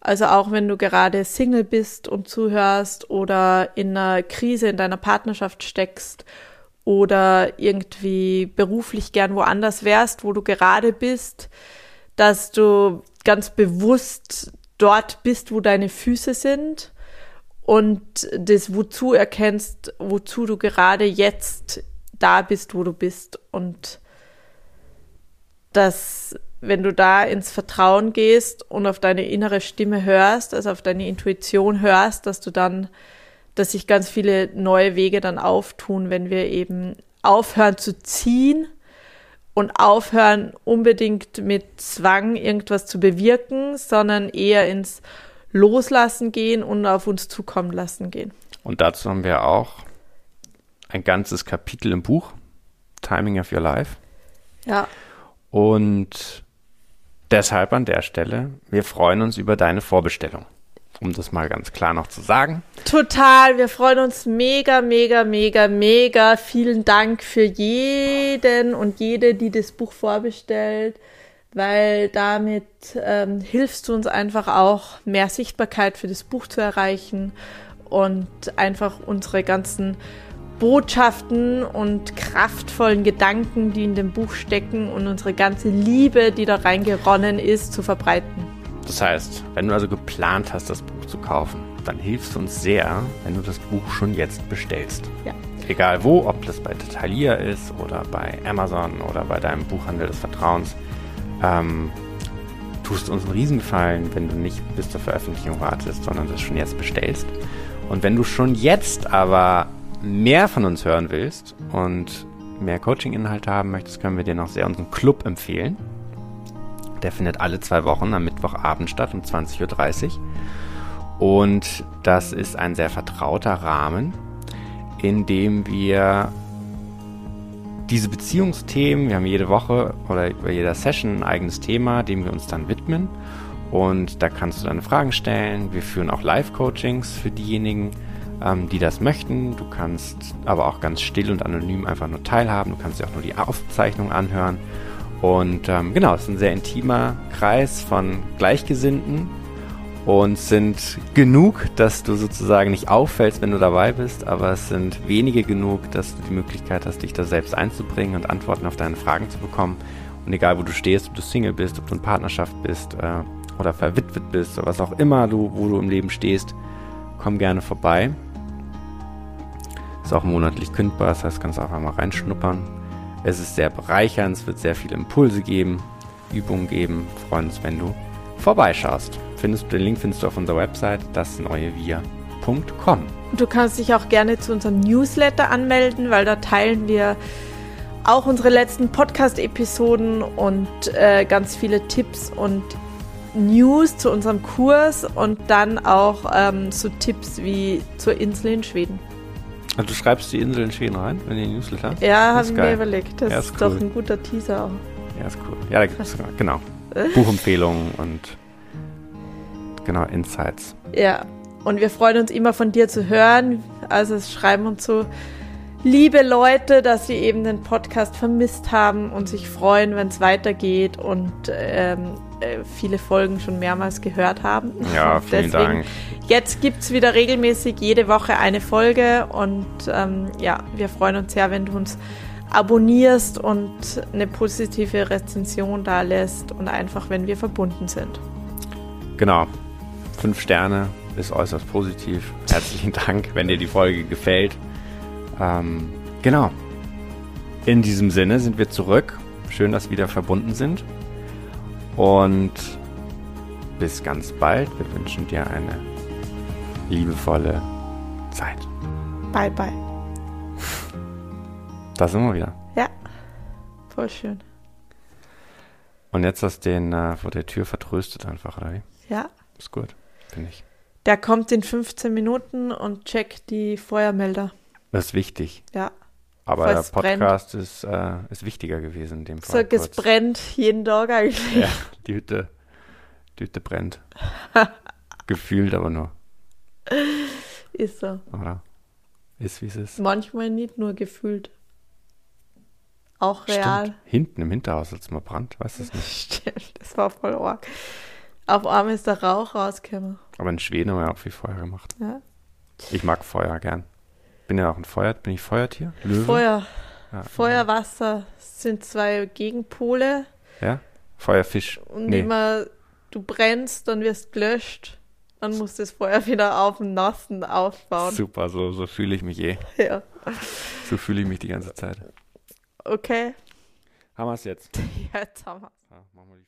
Speaker 2: Also auch wenn du gerade Single bist und zuhörst oder in einer Krise in deiner Partnerschaft steckst oder irgendwie beruflich gern woanders wärst, wo du gerade bist, dass du ganz bewusst dort bist, wo deine Füße sind und das Wozu erkennst, wozu du gerade jetzt da bist, wo du bist. Und dass wenn du da ins Vertrauen gehst und auf deine innere Stimme hörst, also auf deine Intuition hörst, dass du dann, dass sich ganz viele neue Wege dann auftun, wenn wir eben aufhören zu ziehen und aufhören unbedingt mit Zwang irgendwas zu bewirken, sondern eher ins loslassen gehen und auf uns zukommen lassen gehen.
Speaker 1: Und dazu haben wir auch ein ganzes Kapitel im Buch, Timing of Your Life.
Speaker 2: Ja.
Speaker 1: Und deshalb an der Stelle, wir freuen uns über deine Vorbestellung. Um das mal ganz klar noch zu sagen.
Speaker 2: Total, wir freuen uns mega, mega, mega, mega. Vielen Dank für jeden und jede, die das Buch vorbestellt weil damit ähm, hilfst du uns einfach auch, mehr Sichtbarkeit für das Buch zu erreichen und einfach unsere ganzen Botschaften und kraftvollen Gedanken, die in dem Buch stecken und unsere ganze Liebe, die da reingeronnen ist, zu verbreiten.
Speaker 1: Das heißt, wenn du also geplant hast, das Buch zu kaufen, dann hilfst du uns sehr, wenn du das Buch schon jetzt bestellst.
Speaker 2: Ja.
Speaker 1: Egal wo, ob das bei Thalia ist oder bei Amazon oder bei deinem Buchhandel des Vertrauens ähm, tust uns einen Riesengefallen, wenn du nicht bis zur Veröffentlichung wartest, sondern das schon jetzt bestellst. Und wenn du schon jetzt aber mehr von uns hören willst und mehr Coaching-Inhalte haben möchtest, können wir dir noch sehr unseren Club empfehlen. Der findet alle zwei Wochen am Mittwochabend statt um 20.30 Uhr. Und das ist ein sehr vertrauter Rahmen, in dem wir diese Beziehungsthemen, wir haben jede Woche oder bei jeder Session ein eigenes Thema, dem wir uns dann widmen. Und da kannst du deine Fragen stellen. Wir führen auch Live-Coachings für diejenigen, ähm, die das möchten. Du kannst aber auch ganz still und anonym einfach nur teilhaben. Du kannst dir auch nur die Aufzeichnung anhören. Und ähm, genau, es ist ein sehr intimer Kreis von Gleichgesinnten und sind genug, dass du sozusagen nicht auffällst, wenn du dabei bist, aber es sind wenige genug, dass du die Möglichkeit hast, dich da selbst einzubringen und Antworten auf deine Fragen zu bekommen. Und egal, wo du stehst, ob du Single bist, ob du in Partnerschaft bist äh, oder verwitwet bist oder was auch immer du, wo du im Leben stehst, komm gerne vorbei. Ist auch monatlich kündbar, das heißt, kannst auch einmal reinschnuppern. Es ist sehr bereichernd, es wird sehr viele Impulse geben, Übungen geben. Freuen uns, wenn du vorbeischaust. Findest, den Link findest du auf unserer Website, dasneuewir.com.
Speaker 2: Du kannst dich auch gerne zu unserem Newsletter anmelden, weil da teilen wir auch unsere letzten Podcast-Episoden und äh, ganz viele Tipps und News zu unserem Kurs und dann auch ähm, so Tipps wie zur Insel in Schweden.
Speaker 1: Also du schreibst die Insel in Schweden rein in den Newsletter?
Speaker 2: Ja, habe ich mir überlegt. Das ja, ist, ist cool. doch ein guter Teaser auch.
Speaker 1: Ja, ist cool. Ja, da gibt es genau Buchempfehlungen und genau Insights.
Speaker 2: Ja, und wir freuen uns immer von dir zu hören. Also es schreiben uns so liebe Leute, dass sie eben den Podcast vermisst haben und sich freuen, wenn es weitergeht und ähm, äh, viele Folgen schon mehrmals gehört haben.
Speaker 1: Ja, vielen Deswegen, Dank.
Speaker 2: Jetzt gibt es wieder regelmäßig jede Woche eine Folge und ähm, ja, wir freuen uns sehr, wenn du uns abonnierst und eine positive Rezension da lässt und einfach, wenn wir verbunden sind.
Speaker 1: Genau. Fünf Sterne ist äußerst positiv. Herzlichen Dank, wenn dir die Folge gefällt. Ähm, genau. In diesem Sinne sind wir zurück. Schön, dass wir wieder verbunden sind. Und bis ganz bald. Wir wünschen dir eine liebevolle Zeit.
Speaker 2: Bye, bye.
Speaker 1: Da sind wir wieder.
Speaker 2: Ja, voll schön.
Speaker 1: Und jetzt hast du den äh, vor der Tür vertröstet einfach, oder wie?
Speaker 2: Ja.
Speaker 1: Ist gut, finde ich.
Speaker 2: Der kommt in 15 Minuten und checkt die Feuermelder.
Speaker 1: Das ist wichtig.
Speaker 2: Ja.
Speaker 1: Aber der Podcast ist, äh, ist wichtiger gewesen in dem
Speaker 2: Fall. So, es brennt jeden Tag eigentlich.
Speaker 1: Ja, die Hütte, die Hütte brennt. Gefühlt aber nur.
Speaker 2: Ist so.
Speaker 1: Oder? Ist wie es ist.
Speaker 2: Manchmal nicht nur gefühlt. Auch real. Stimmt.
Speaker 1: Hinten im Hinterhaus, als man brannt, weißt du es nicht?
Speaker 2: Stimmt, das war voll arg. Auf einmal ist der Rauch rausgekommen.
Speaker 1: Aber in Schweden haben wir auch viel Feuer gemacht.
Speaker 2: Ja.
Speaker 1: Ich mag Feuer gern. Bin ja auch ein Feuer, bin ich Feuertier?
Speaker 2: Löwe? Feuer. Ja. Feuer, Wasser sind zwei Gegenpole.
Speaker 1: Ja? Feuerfisch.
Speaker 2: Und nee. immer du brennst, dann wirst gelöscht. Dann musst du das Feuer wieder auf dem Nassen aufbauen.
Speaker 1: Super, so, so fühle ich mich eh.
Speaker 2: Ja.
Speaker 1: So fühle ich mich die ganze Zeit.
Speaker 2: Okay.
Speaker 1: Haben wir es jetzt?
Speaker 2: Ja, jetzt haben wir es. Ja, machen wir die